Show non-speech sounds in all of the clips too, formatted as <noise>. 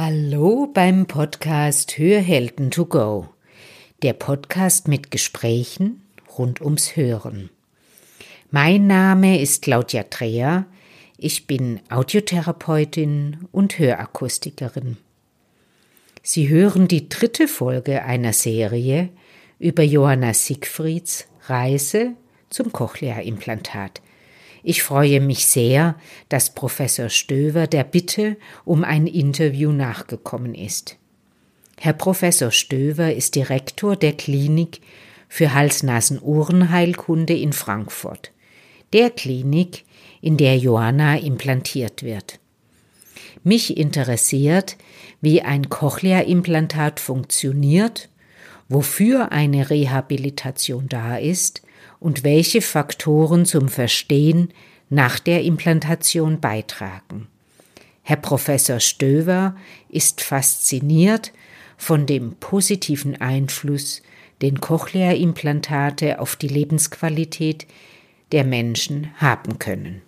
Hallo beim Podcast Hörhelden to go. Der Podcast mit Gesprächen rund ums Hören. Mein Name ist Claudia Dreher. Ich bin Audiotherapeutin und Hörakustikerin. Sie hören die dritte Folge einer Serie über Johanna Siegfrieds Reise zum Cochlea-Implantat ich freue mich sehr, dass Professor Stöver der Bitte um ein Interview nachgekommen ist. Herr Professor Stöver ist Direktor der Klinik für Hals-Nasen-Ohrenheilkunde in Frankfurt, der Klinik, in der Johanna implantiert wird. Mich interessiert, wie ein Cochlea-Implantat funktioniert, wofür eine Rehabilitation da ist und welche Faktoren zum Verstehen nach der Implantation beitragen. Herr Professor Stöver ist fasziniert von dem positiven Einfluss, den Cochlea-Implantate auf die Lebensqualität der Menschen haben können.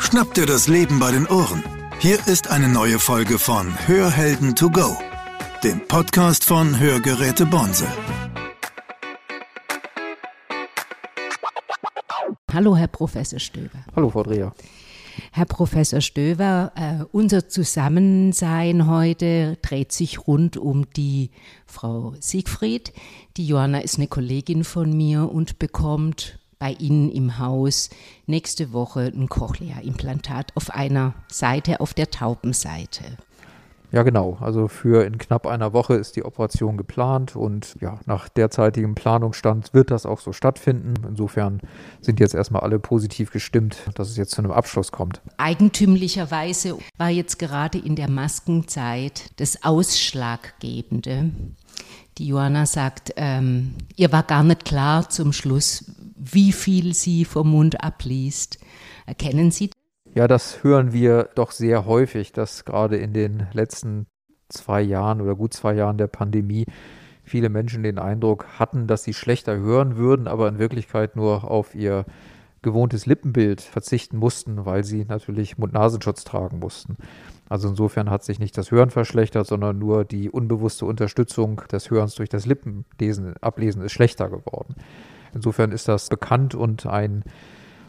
Schnapp dir das Leben bei den Ohren. Hier ist eine neue Folge von Hörhelden to go dem Podcast von Hörgeräte Bonse. Hallo, Herr Professor Stöber. Hallo, Frau Dreher. Herr Professor Stöver, äh, unser Zusammensein heute dreht sich rund um die Frau Siegfried. Die Johanna ist eine Kollegin von mir und bekommt bei Ihnen im Haus nächste Woche ein Cochlea-Implantat auf einer Seite, auf der Taubenseite. Ja, genau. Also für in knapp einer Woche ist die Operation geplant und ja, nach derzeitigem Planungsstand wird das auch so stattfinden. Insofern sind jetzt erstmal alle positiv gestimmt, dass es jetzt zu einem Abschluss kommt. Eigentümlicherweise war jetzt gerade in der Maskenzeit das Ausschlaggebende. Die Johanna sagt, ähm, ihr war gar nicht klar zum Schluss, wie viel sie vom Mund abliest. Erkennen Sie ja, das hören wir doch sehr häufig, dass gerade in den letzten zwei Jahren oder gut zwei Jahren der Pandemie viele Menschen den Eindruck hatten, dass sie schlechter hören würden, aber in Wirklichkeit nur auf ihr gewohntes Lippenbild verzichten mussten, weil sie natürlich Mund-Nasenschutz tragen mussten. Also insofern hat sich nicht das Hören verschlechtert, sondern nur die unbewusste Unterstützung des Hörens durch das Lippenlesen, Ablesen ist schlechter geworden. Insofern ist das bekannt und ein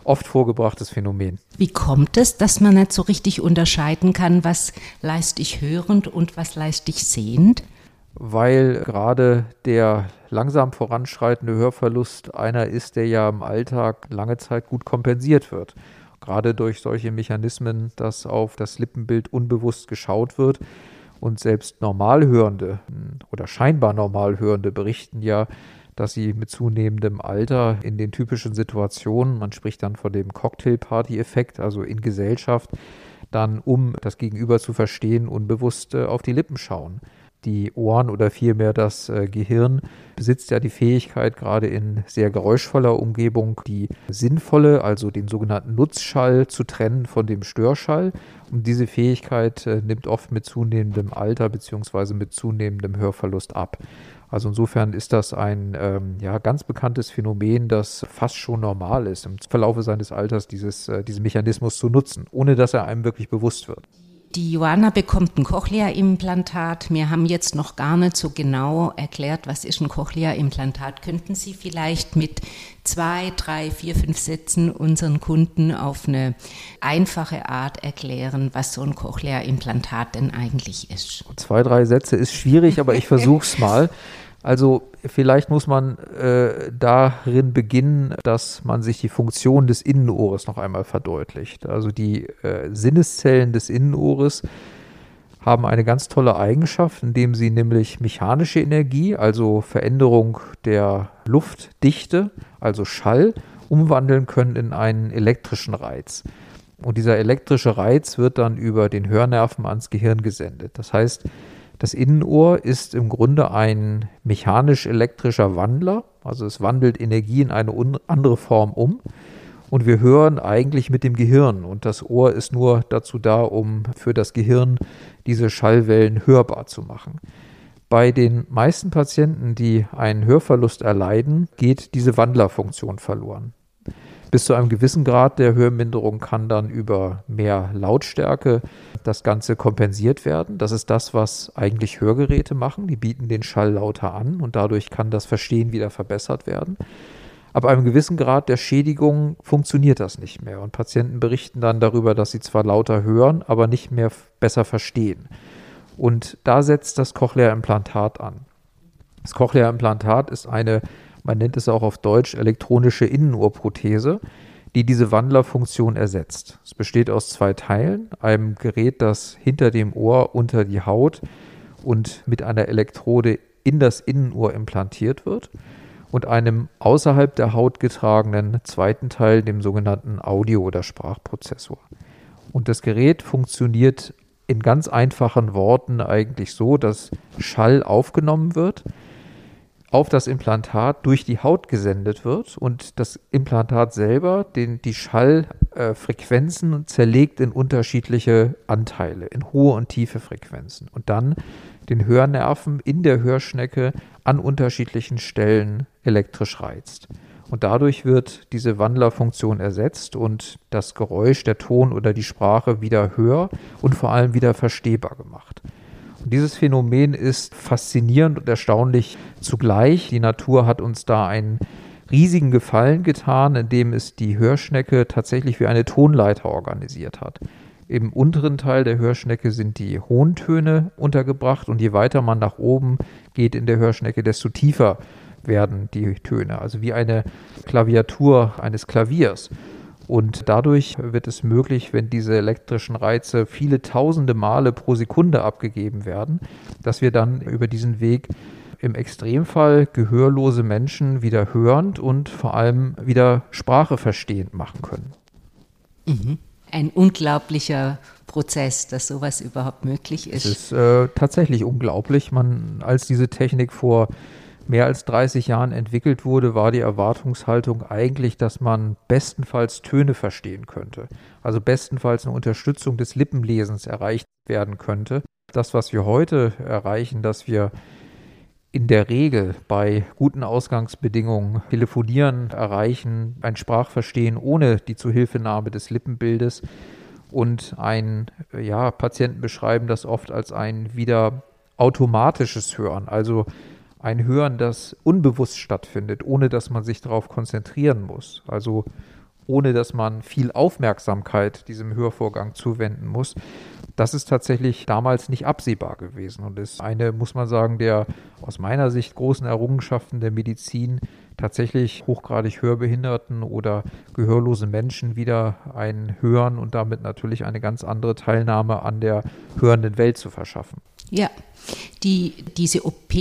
oft vorgebrachtes Phänomen. Wie kommt es, dass man nicht so richtig unterscheiden kann, was leiste ich hörend und was leiste ich sehend? Weil gerade der langsam voranschreitende Hörverlust einer ist, der ja im Alltag lange Zeit gut kompensiert wird. Gerade durch solche Mechanismen, dass auf das Lippenbild unbewusst geschaut wird. Und selbst Normalhörende oder scheinbar Normalhörende berichten ja, dass sie mit zunehmendem Alter in den typischen Situationen, man spricht dann von dem Cocktailparty-Effekt, also in Gesellschaft, dann, um das Gegenüber zu verstehen, unbewusst äh, auf die Lippen schauen. Die Ohren oder vielmehr das äh, Gehirn besitzt ja die Fähigkeit, gerade in sehr geräuschvoller Umgebung die sinnvolle, also den sogenannten Nutzschall zu trennen von dem Störschall. Und diese Fähigkeit äh, nimmt oft mit zunehmendem Alter bzw. mit zunehmendem Hörverlust ab. Also insofern ist das ein ähm, ja, ganz bekanntes Phänomen, das fast schon normal ist, im Verlaufe seines Alters dieses, äh, diesen Mechanismus zu nutzen, ohne dass er einem wirklich bewusst wird. Die Joanna bekommt ein Cochlea-Implantat. Wir haben jetzt noch gar nicht so genau erklärt, was ist ein Cochlea-Implantat. Könnten Sie vielleicht mit zwei, drei, vier, fünf Sätzen unseren Kunden auf eine einfache Art erklären, was so ein Cochlea-Implantat denn eigentlich ist? Zwei, drei Sätze ist schwierig, aber ich versuche es <laughs> mal. Also vielleicht muss man äh, darin beginnen, dass man sich die Funktion des Innenohres noch einmal verdeutlicht. Also die äh, Sinneszellen des Innenohres haben eine ganz tolle Eigenschaft, indem sie nämlich mechanische Energie, also Veränderung der Luftdichte, also Schall, umwandeln können in einen elektrischen Reiz. Und dieser elektrische Reiz wird dann über den Hörnerven ans Gehirn gesendet. Das heißt, das Innenohr ist im Grunde ein mechanisch-elektrischer Wandler, also es wandelt Energie in eine andere Form um. Und wir hören eigentlich mit dem Gehirn und das Ohr ist nur dazu da, um für das Gehirn diese Schallwellen hörbar zu machen. Bei den meisten Patienten, die einen Hörverlust erleiden, geht diese Wandlerfunktion verloren. Bis zu einem gewissen Grad der Hörminderung kann dann über mehr Lautstärke das Ganze kompensiert werden. Das ist das, was eigentlich Hörgeräte machen. Die bieten den Schall lauter an und dadurch kann das Verstehen wieder verbessert werden. Ab einem gewissen Grad der Schädigung funktioniert das nicht mehr. Und Patienten berichten dann darüber, dass sie zwar lauter hören, aber nicht mehr besser verstehen. Und da setzt das Cochlea-Implantat an. Das Cochlea-Implantat ist eine man nennt es auch auf Deutsch elektronische Innenohrprothese, die diese Wandlerfunktion ersetzt. Es besteht aus zwei Teilen, einem Gerät, das hinter dem Ohr unter die Haut und mit einer Elektrode in das Innenohr implantiert wird und einem außerhalb der Haut getragenen zweiten Teil, dem sogenannten Audio- oder Sprachprozessor. Und das Gerät funktioniert in ganz einfachen Worten eigentlich so, dass Schall aufgenommen wird, auf das Implantat durch die Haut gesendet wird und das Implantat selber den, die Schallfrequenzen äh, zerlegt in unterschiedliche Anteile, in hohe und tiefe Frequenzen und dann den Hörnerven in der Hörschnecke an unterschiedlichen Stellen elektrisch reizt. Und dadurch wird diese Wandlerfunktion ersetzt und das Geräusch, der Ton oder die Sprache wieder hör und vor allem wieder verstehbar gemacht. Dieses Phänomen ist faszinierend und erstaunlich zugleich. Die Natur hat uns da einen riesigen Gefallen getan, indem es die Hörschnecke tatsächlich wie eine Tonleiter organisiert hat. Im unteren Teil der Hörschnecke sind die hohen Töne untergebracht und je weiter man nach oben geht in der Hörschnecke, desto tiefer werden die Töne. Also wie eine Klaviatur eines Klaviers. Und dadurch wird es möglich, wenn diese elektrischen Reize viele tausende Male pro Sekunde abgegeben werden, dass wir dann über diesen Weg im Extremfall gehörlose Menschen wieder hörend und vor allem wieder Sprache verstehend machen können. Mhm. Ein unglaublicher Prozess, dass sowas überhaupt möglich ist. Es ist äh, tatsächlich unglaublich. Man, als diese Technik vor mehr als 30 Jahren entwickelt wurde, war die Erwartungshaltung eigentlich, dass man bestenfalls Töne verstehen könnte. Also bestenfalls eine Unterstützung des Lippenlesens erreicht werden könnte. Das, was wir heute erreichen, dass wir in der Regel bei guten Ausgangsbedingungen telefonieren, erreichen, ein Sprachverstehen ohne die Zuhilfenahme des Lippenbildes und ein, ja, Patienten beschreiben das oft als ein wieder automatisches Hören, also ein Hören, das unbewusst stattfindet, ohne dass man sich darauf konzentrieren muss. Also ohne dass man viel Aufmerksamkeit diesem Hörvorgang zuwenden muss. Das ist tatsächlich damals nicht absehbar gewesen und ist eine, muss man sagen, der aus meiner Sicht großen Errungenschaften der Medizin, tatsächlich hochgradig hörbehinderten oder gehörlose Menschen wieder ein Hören und damit natürlich eine ganz andere Teilnahme an der hörenden Welt zu verschaffen. Ja, die, diese OP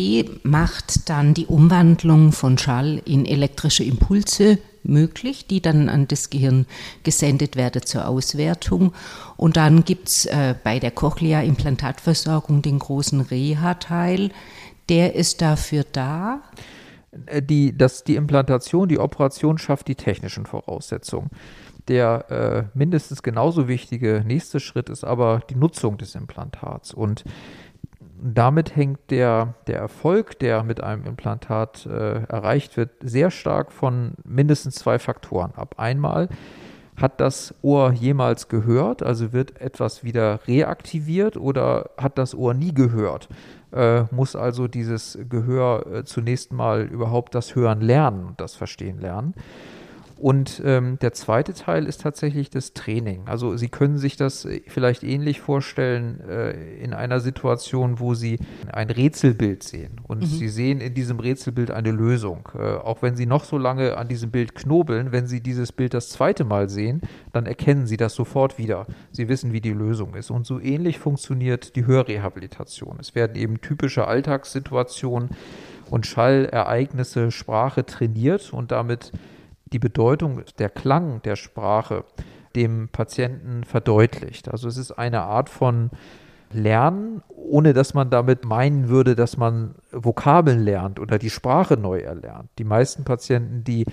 macht dann die Umwandlung von Schall in elektrische Impulse möglich, die dann an das Gehirn gesendet werden zur Auswertung. Und dann gibt es äh, bei der Cochlea-Implantatversorgung den großen Reha-Teil. Der ist dafür da. Äh, die, das, die Implantation, die Operation schafft die technischen Voraussetzungen. Der äh, mindestens genauso wichtige nächste Schritt ist aber die Nutzung des Implantats. Und damit hängt der, der Erfolg, der mit einem Implantat äh, erreicht wird, sehr stark von mindestens zwei Faktoren ab. Einmal hat das Ohr jemals gehört, also wird etwas wieder reaktiviert oder hat das Ohr nie gehört, äh, muss also dieses Gehör äh, zunächst mal überhaupt das Hören lernen und das Verstehen lernen. Und ähm, der zweite Teil ist tatsächlich das Training. Also Sie können sich das äh, vielleicht ähnlich vorstellen äh, in einer Situation, wo Sie ein Rätselbild sehen und mhm. Sie sehen in diesem Rätselbild eine Lösung. Äh, auch wenn Sie noch so lange an diesem Bild knobeln, wenn Sie dieses Bild das zweite Mal sehen, dann erkennen Sie das sofort wieder. Sie wissen, wie die Lösung ist. Und so ähnlich funktioniert die Hörrehabilitation. Es werden eben typische Alltagssituationen und Schallereignisse, Sprache trainiert und damit die Bedeutung, der Klang der Sprache dem Patienten verdeutlicht. Also es ist eine Art von Lernen, ohne dass man damit meinen würde, dass man Vokabeln lernt oder die Sprache neu erlernt. Die meisten Patienten, die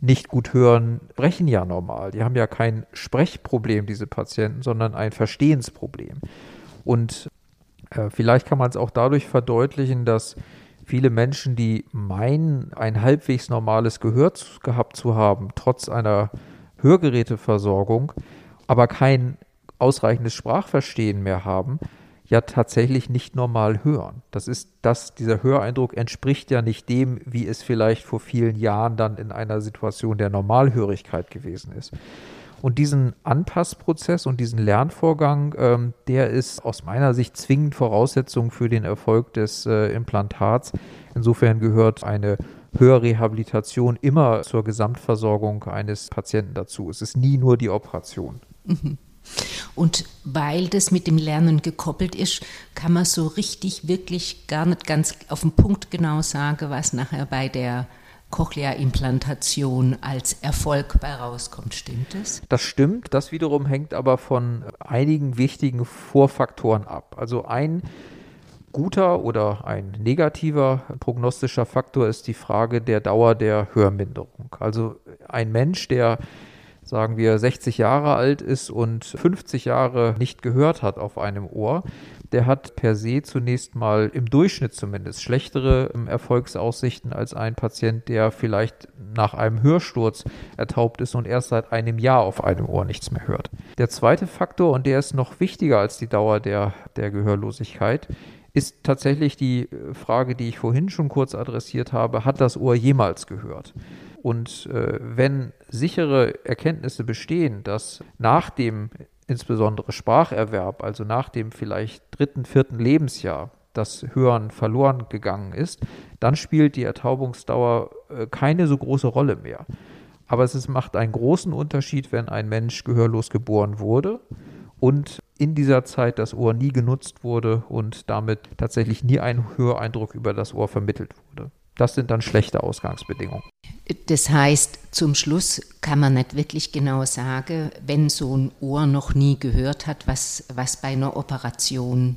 nicht gut hören, sprechen ja normal. Die haben ja kein Sprechproblem, diese Patienten, sondern ein Verstehensproblem. Und äh, vielleicht kann man es auch dadurch verdeutlichen, dass viele Menschen, die meinen, ein halbwegs normales Gehör gehabt zu haben, trotz einer Hörgeräteversorgung, aber kein ausreichendes Sprachverstehen mehr haben, ja tatsächlich nicht normal hören. Das ist das, dieser Höreindruck entspricht ja nicht dem, wie es vielleicht vor vielen Jahren dann in einer Situation der Normalhörigkeit gewesen ist. Und diesen Anpassprozess und diesen Lernvorgang, ähm, der ist aus meiner Sicht zwingend Voraussetzung für den Erfolg des äh, Implantats. Insofern gehört eine Hörrehabilitation immer zur Gesamtversorgung eines Patienten dazu. Es ist nie nur die Operation. Mhm. Und weil das mit dem Lernen gekoppelt ist, kann man so richtig, wirklich gar nicht ganz auf den Punkt genau sagen, was nachher bei der Cochlea-Implantation als Erfolg bei rauskommt. Stimmt das? Das stimmt. Das wiederum hängt aber von einigen wichtigen Vorfaktoren ab. Also ein guter oder ein negativer prognostischer Faktor ist die Frage der Dauer der Hörminderung. Also ein Mensch, der sagen wir 60 Jahre alt ist und 50 Jahre nicht gehört hat auf einem Ohr, der hat per se zunächst mal im Durchschnitt zumindest schlechtere ähm, Erfolgsaussichten als ein Patient, der vielleicht nach einem Hörsturz ertaubt ist und erst seit einem Jahr auf einem Ohr nichts mehr hört. Der zweite Faktor, und der ist noch wichtiger als die Dauer der, der Gehörlosigkeit, ist tatsächlich die äh, Frage, die ich vorhin schon kurz adressiert habe, hat das Ohr jemals gehört? Und äh, wenn sichere Erkenntnisse bestehen, dass nach dem insbesondere Spracherwerb, also nach dem vielleicht dritten, vierten Lebensjahr, das Hören verloren gegangen ist, dann spielt die Ertaubungsdauer äh, keine so große Rolle mehr. Aber es ist, macht einen großen Unterschied, wenn ein Mensch gehörlos geboren wurde und in dieser Zeit das Ohr nie genutzt wurde und damit tatsächlich nie ein Höreindruck über das Ohr vermittelt wurde. Das sind dann schlechte Ausgangsbedingungen. Das heißt, zum Schluss kann man nicht wirklich genau sagen, wenn so ein Ohr noch nie gehört hat, was, was bei einer Operation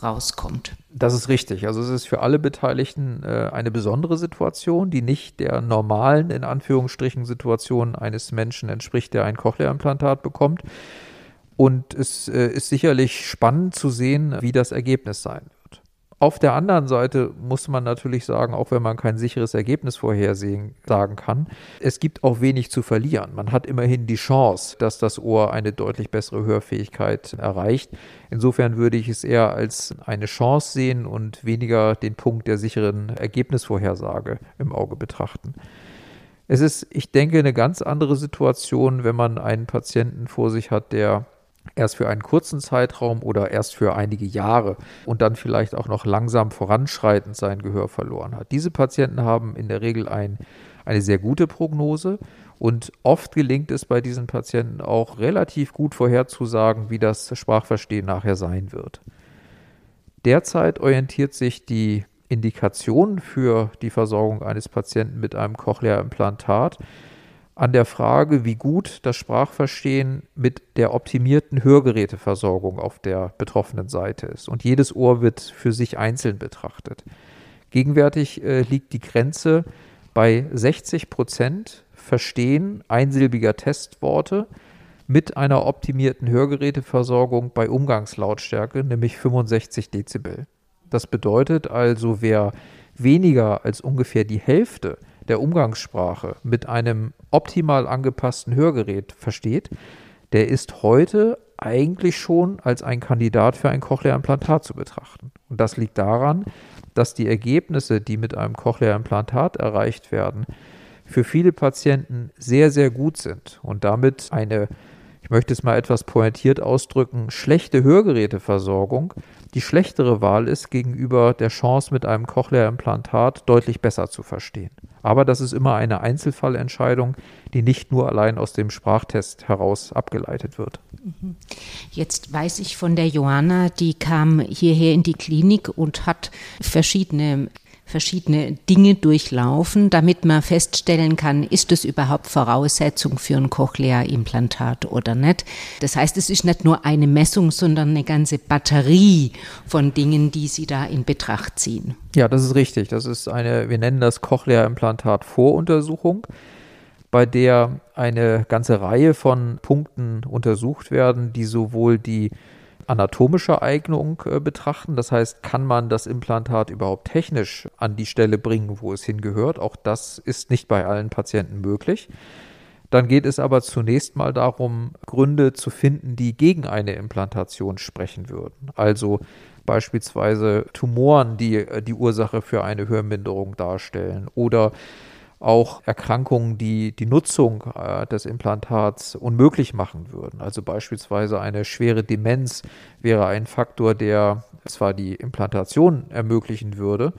rauskommt. Das ist richtig. Also es ist für alle Beteiligten äh, eine besondere Situation, die nicht der normalen, in Anführungsstrichen, Situation eines Menschen entspricht, der ein Cochlea-Implantat bekommt. Und es äh, ist sicherlich spannend zu sehen, wie das Ergebnis sein wird. Auf der anderen Seite muss man natürlich sagen, auch wenn man kein sicheres Ergebnis vorhersehen sagen kann, es gibt auch wenig zu verlieren. Man hat immerhin die Chance, dass das Ohr eine deutlich bessere Hörfähigkeit erreicht. Insofern würde ich es eher als eine Chance sehen und weniger den Punkt der sicheren Ergebnisvorhersage im Auge betrachten. Es ist, ich denke, eine ganz andere Situation, wenn man einen Patienten vor sich hat, der erst für einen kurzen Zeitraum oder erst für einige Jahre und dann vielleicht auch noch langsam voranschreitend sein Gehör verloren hat. Diese Patienten haben in der Regel ein, eine sehr gute Prognose und oft gelingt es bei diesen Patienten auch relativ gut vorherzusagen, wie das Sprachverstehen nachher sein wird. Derzeit orientiert sich die Indikation für die Versorgung eines Patienten mit einem Cochlea-Implantat an der Frage, wie gut das Sprachverstehen mit der optimierten Hörgeräteversorgung auf der betroffenen Seite ist. Und jedes Ohr wird für sich einzeln betrachtet. Gegenwärtig äh, liegt die Grenze bei 60 Prozent Verstehen einsilbiger Testworte mit einer optimierten Hörgeräteversorgung bei Umgangslautstärke, nämlich 65 Dezibel. Das bedeutet also, wer weniger als ungefähr die Hälfte der Umgangssprache mit einem optimal angepassten Hörgerät versteht, der ist heute eigentlich schon als ein Kandidat für ein Cochlea-Implantat zu betrachten. Und das liegt daran, dass die Ergebnisse, die mit einem Cochlea-Implantat erreicht werden, für viele Patienten sehr, sehr gut sind und damit eine, ich möchte es mal etwas pointiert ausdrücken, schlechte Hörgeräteversorgung die schlechtere Wahl ist gegenüber der Chance, mit einem Cochlea-Implantat deutlich besser zu verstehen. Aber das ist immer eine Einzelfallentscheidung, die nicht nur allein aus dem Sprachtest heraus abgeleitet wird. Mhm. Jetzt weiß ich von der Johanna, die kam hierher in die Klinik und hat verschiedene verschiedene Dinge durchlaufen, damit man feststellen kann, ist es überhaupt Voraussetzung für ein Cochlea-Implantat oder nicht. Das heißt, es ist nicht nur eine Messung, sondern eine ganze Batterie von Dingen, die Sie da in Betracht ziehen. Ja, das ist richtig. Das ist eine, wir nennen das Cochlea-Implantat-Voruntersuchung bei der eine ganze Reihe von Punkten untersucht werden, die sowohl die anatomische Eignung äh, betrachten. Das heißt, kann man das Implantat überhaupt technisch an die Stelle bringen, wo es hingehört? Auch das ist nicht bei allen Patienten möglich. Dann geht es aber zunächst mal darum, Gründe zu finden, die gegen eine Implantation sprechen würden. Also beispielsweise Tumoren, die äh, die Ursache für eine Hörminderung darstellen oder auch Erkrankungen, die die Nutzung äh, des Implantats unmöglich machen würden. Also beispielsweise eine schwere Demenz wäre ein Faktor, der zwar die Implantation ermöglichen würde,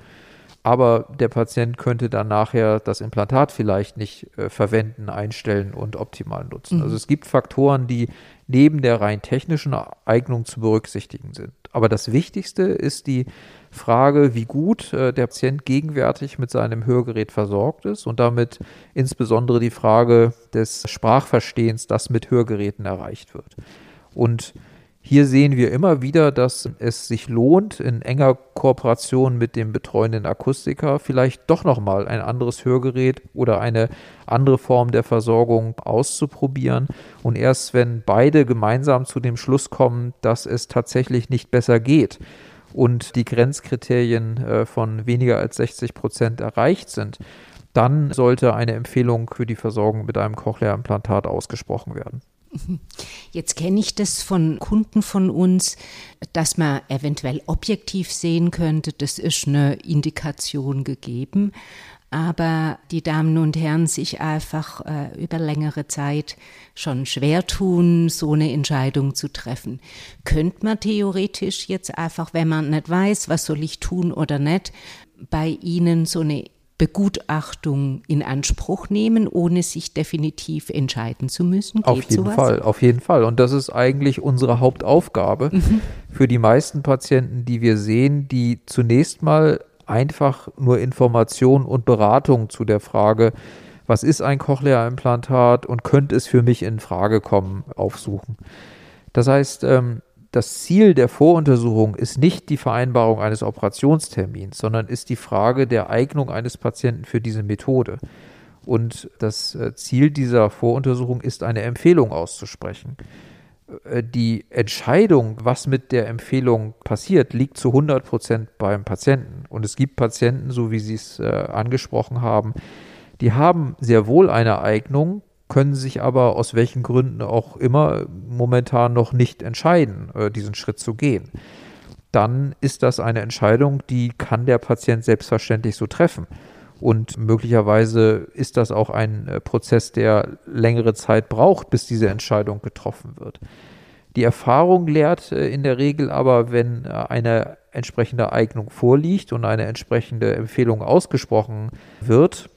aber der Patient könnte dann nachher das Implantat vielleicht nicht äh, verwenden, einstellen und optimal nutzen. Mhm. Also es gibt Faktoren, die neben der rein technischen Eignung zu berücksichtigen sind. Aber das Wichtigste ist die Frage, wie gut äh, der Patient gegenwärtig mit seinem Hörgerät versorgt ist und damit insbesondere die Frage des Sprachverstehens, das mit Hörgeräten erreicht wird. Und hier sehen wir immer wieder, dass es sich lohnt, in enger Kooperation mit dem betreuenden Akustiker vielleicht doch nochmal ein anderes Hörgerät oder eine andere Form der Versorgung auszuprobieren. Und erst wenn beide gemeinsam zu dem Schluss kommen, dass es tatsächlich nicht besser geht, und die Grenzkriterien äh, von weniger als 60 Prozent erreicht sind, dann sollte eine Empfehlung für die Versorgung mit einem Cochlea-Implantat ausgesprochen werden. Jetzt kenne ich das von Kunden von uns, dass man eventuell objektiv sehen könnte, das ist eine Indikation gegeben aber die Damen und Herren sich einfach äh, über längere Zeit schon schwer tun, so eine Entscheidung zu treffen. Könnte man theoretisch jetzt einfach, wenn man nicht weiß, was soll ich tun oder nicht, bei Ihnen so eine Begutachtung in Anspruch nehmen, ohne sich definitiv entscheiden zu müssen? Geht auf jeden sowas? Fall, auf jeden Fall. Und das ist eigentlich unsere Hauptaufgabe mhm. für die meisten Patienten, die wir sehen, die zunächst mal einfach nur Information und Beratung zu der Frage, was ist ein Cochlea-Implantat und könnte es für mich in Frage kommen, aufsuchen. Das heißt, ähm, das Ziel der Voruntersuchung ist nicht die Vereinbarung eines Operationstermins, sondern ist die Frage der Eignung eines Patienten für diese Methode. Und das äh, Ziel dieser Voruntersuchung ist, eine Empfehlung auszusprechen. Äh, die Entscheidung, was mit der Empfehlung passiert, liegt zu 100 Prozent beim Patienten. Und es gibt Patienten, so wie Sie es äh, angesprochen haben, die haben sehr wohl eine Eignung, können sich aber aus welchen Gründen auch immer momentan noch nicht entscheiden, äh, diesen Schritt zu gehen. Dann ist das eine Entscheidung, die kann der Patient selbstverständlich so treffen. Und möglicherweise ist das auch ein äh, Prozess, der längere Zeit braucht, bis diese Entscheidung getroffen wird. Die Erfahrung lehrt äh, in der Regel aber, wenn äh, eine entsprechende Eignung vorliegt und eine entsprechende Empfehlung ausgesprochen wird,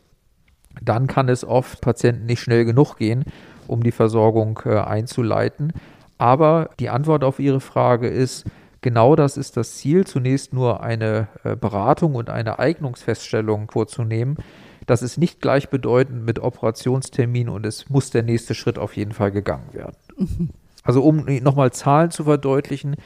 dann kann es oft Patienten nicht schnell genug gehen, um die Versorgung einzuleiten. Aber die Antwort auf Ihre Frage ist, Genau das ist das Ziel, zunächst nur eine äh, Beratung und eine Eignungsfeststellung vorzunehmen. Das ist nicht gleichbedeutend mit Operationstermin und es muss der nächste Schritt auf jeden Fall gegangen werden. Mhm. Also um nochmal Zahlen zu verdeutlichen,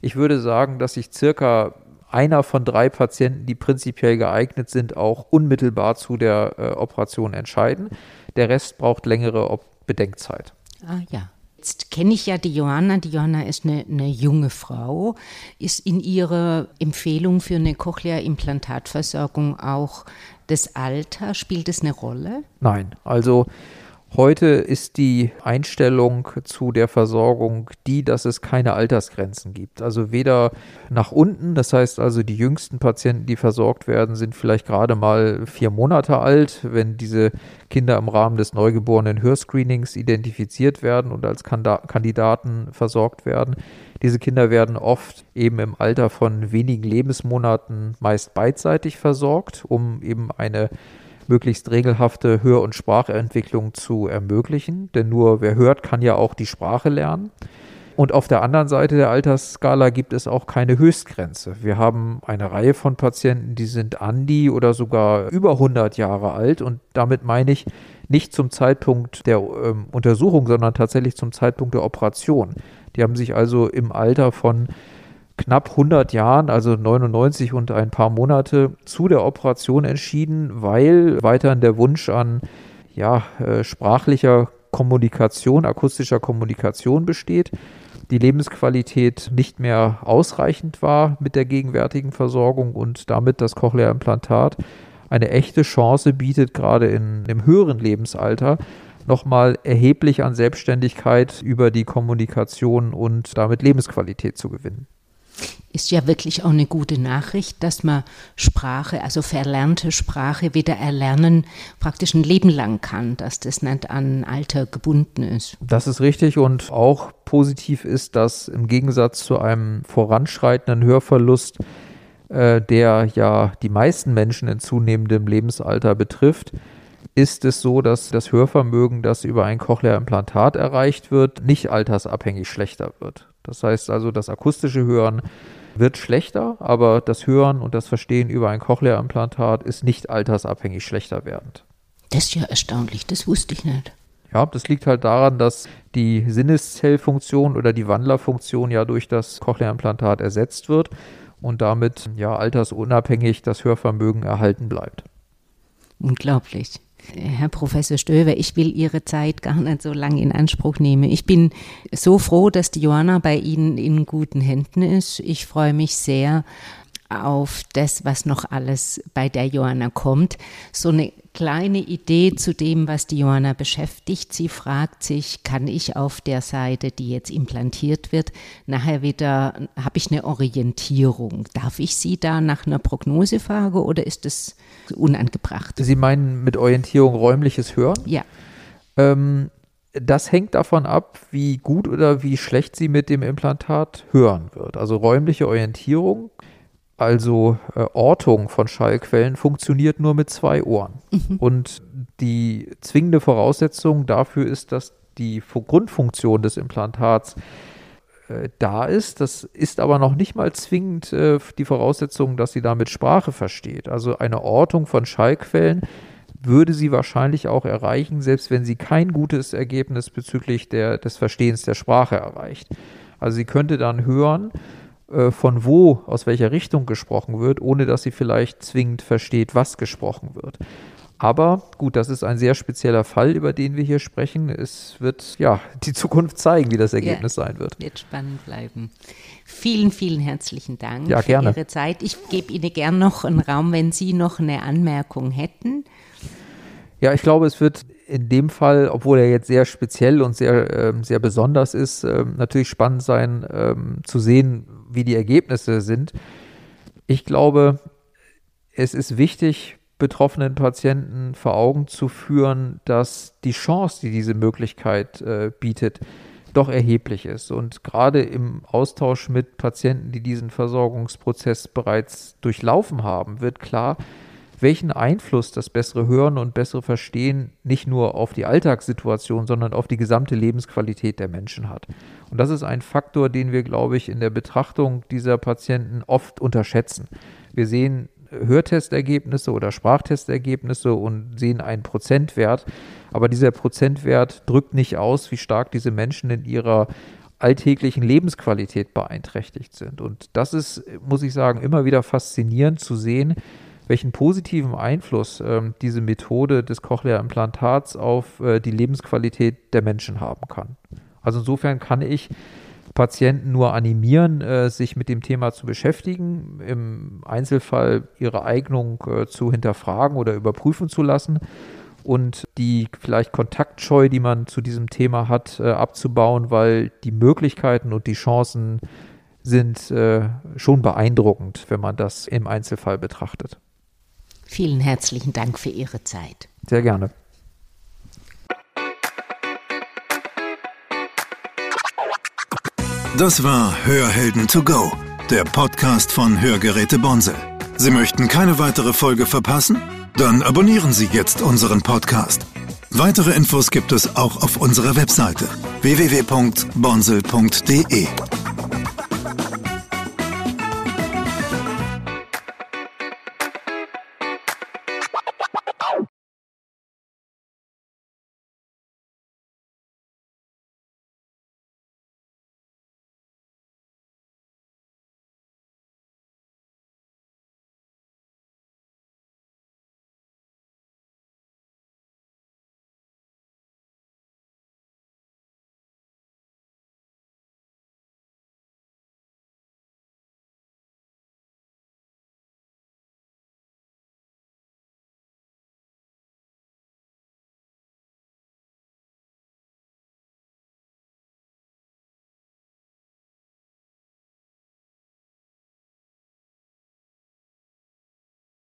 ich würde sagen, dass sich circa einer von drei Patienten, die prinzipiell geeignet sind, auch unmittelbar zu der äh, Operation entscheiden. Der Rest braucht längere Ob Bedenkzeit. Ah ja. Jetzt kenne ich ja die Johanna. Die Johanna ist eine, eine junge Frau. Ist in ihrer Empfehlung für eine Cochlea-Implantatversorgung auch das Alter, spielt es eine Rolle? Nein, also Heute ist die Einstellung zu der Versorgung die, dass es keine Altersgrenzen gibt. Also weder nach unten, das heißt also die jüngsten Patienten, die versorgt werden, sind vielleicht gerade mal vier Monate alt, wenn diese Kinder im Rahmen des neugeborenen Hörscreenings identifiziert werden und als Kandidaten versorgt werden. Diese Kinder werden oft eben im Alter von wenigen Lebensmonaten meist beidseitig versorgt, um eben eine möglichst regelhafte Hör- und Sprachentwicklung zu ermöglichen. Denn nur wer hört, kann ja auch die Sprache lernen. Und auf der anderen Seite der Altersskala gibt es auch keine Höchstgrenze. Wir haben eine Reihe von Patienten, die sind an die oder sogar über 100 Jahre alt. Und damit meine ich nicht zum Zeitpunkt der ähm, Untersuchung, sondern tatsächlich zum Zeitpunkt der Operation. Die haben sich also im Alter von knapp 100 Jahren, also 99 und ein paar Monate, zu der Operation entschieden, weil weiterhin der Wunsch an ja, äh, sprachlicher Kommunikation, akustischer Kommunikation besteht, die Lebensqualität nicht mehr ausreichend war mit der gegenwärtigen Versorgung und damit das Cochlea-Implantat eine echte Chance bietet, gerade in, im höheren Lebensalter nochmal erheblich an Selbstständigkeit über die Kommunikation und damit Lebensqualität zu gewinnen ist ja wirklich auch eine gute Nachricht, dass man Sprache, also verlernte Sprache wieder erlernen, praktisch ein Leben lang kann, dass das nicht an Alter gebunden ist. Das ist richtig und auch positiv ist, dass im Gegensatz zu einem voranschreitenden Hörverlust, äh, der ja die meisten Menschen in zunehmendem Lebensalter betrifft, ist es so, dass das Hörvermögen, das über ein Cochlea-Implantat erreicht wird, nicht altersabhängig schlechter wird. Das heißt also, das akustische Hören wird schlechter, aber das Hören und das Verstehen über ein Cochlea-Implantat ist nicht altersabhängig schlechter werdend. Das ist ja erstaunlich, das wusste ich nicht. Ja, das liegt halt daran, dass die Sinneszellfunktion oder die Wandlerfunktion ja durch das Cochlea-Implantat ersetzt wird und damit ja altersunabhängig das Hörvermögen erhalten bleibt. Unglaublich. Herr Professor Stöver, ich will Ihre Zeit gar nicht so lange in Anspruch nehmen. Ich bin so froh, dass die Johanna bei Ihnen in guten Händen ist. Ich freue mich sehr auf das, was noch alles bei der Johanna kommt. So eine kleine Idee zu dem, was die Johanna beschäftigt. Sie fragt sich, kann ich auf der Seite, die jetzt implantiert wird, nachher wieder, habe ich eine Orientierung? Darf ich sie da nach einer Prognose fragen oder ist das unangebracht? Sie meinen mit Orientierung räumliches Hören? Ja. Ähm, das hängt davon ab, wie gut oder wie schlecht sie mit dem Implantat hören wird. Also räumliche Orientierung also äh, Ortung von Schallquellen funktioniert nur mit zwei Ohren. Mhm. Und die zwingende Voraussetzung dafür ist, dass die Grundfunktion des Implantats äh, da ist. Das ist aber noch nicht mal zwingend äh, die Voraussetzung, dass sie damit Sprache versteht. Also eine Ortung von Schallquellen würde sie wahrscheinlich auch erreichen, selbst wenn sie kein gutes Ergebnis bezüglich der, des Verstehens der Sprache erreicht. Also sie könnte dann hören, äh, von wo, aus welcher Richtung gesprochen wird, ohne dass sie vielleicht zwingend versteht, was gesprochen wird. Aber gut, das ist ein sehr spezieller Fall, über den wir hier sprechen. Es wird ja <laughs> die Zukunft zeigen, wie das Ergebnis ja, sein wird. Wird spannend bleiben. Vielen, vielen herzlichen Dank ja, für gerne. Ihre Zeit. Ich gebe Ihnen gern noch einen Raum, wenn Sie noch eine Anmerkung hätten. Ja, ich glaube, es wird in dem Fall, obwohl er jetzt sehr speziell und sehr, äh, sehr besonders ist, äh, natürlich spannend sein, äh, zu sehen, wie die Ergebnisse sind. Ich glaube, es ist wichtig, betroffenen Patienten vor Augen zu führen, dass die Chance, die diese Möglichkeit äh, bietet, doch erheblich ist. Und gerade im Austausch mit Patienten, die diesen Versorgungsprozess bereits durchlaufen haben, wird klar, welchen Einfluss das bessere Hören und bessere Verstehen nicht nur auf die Alltagssituation, sondern auf die gesamte Lebensqualität der Menschen hat. Und das ist ein Faktor, den wir, glaube ich, in der Betrachtung dieser Patienten oft unterschätzen. Wir sehen Hörtestergebnisse oder Sprachtestergebnisse und sehen einen Prozentwert, aber dieser Prozentwert drückt nicht aus, wie stark diese Menschen in ihrer alltäglichen Lebensqualität beeinträchtigt sind. Und das ist, muss ich sagen, immer wieder faszinierend zu sehen, welchen positiven Einfluss ähm, diese Methode des Cochlea-Implantats auf äh, die Lebensqualität der Menschen haben kann. Also insofern kann ich Patienten nur animieren, äh, sich mit dem Thema zu beschäftigen, im Einzelfall ihre Eignung äh, zu hinterfragen oder überprüfen zu lassen und die vielleicht Kontaktscheu, die man zu diesem Thema hat, äh, abzubauen, weil die Möglichkeiten und die Chancen sind äh, schon beeindruckend, wenn man das im Einzelfall betrachtet. Vielen herzlichen Dank für Ihre Zeit. Sehr gerne. Das war Hörhelden to go, der Podcast von Hörgeräte Bonsel. Sie möchten keine weitere Folge verpassen? Dann abonnieren Sie jetzt unseren Podcast. Weitere Infos gibt es auch auf unserer Webseite www.bonsel.de.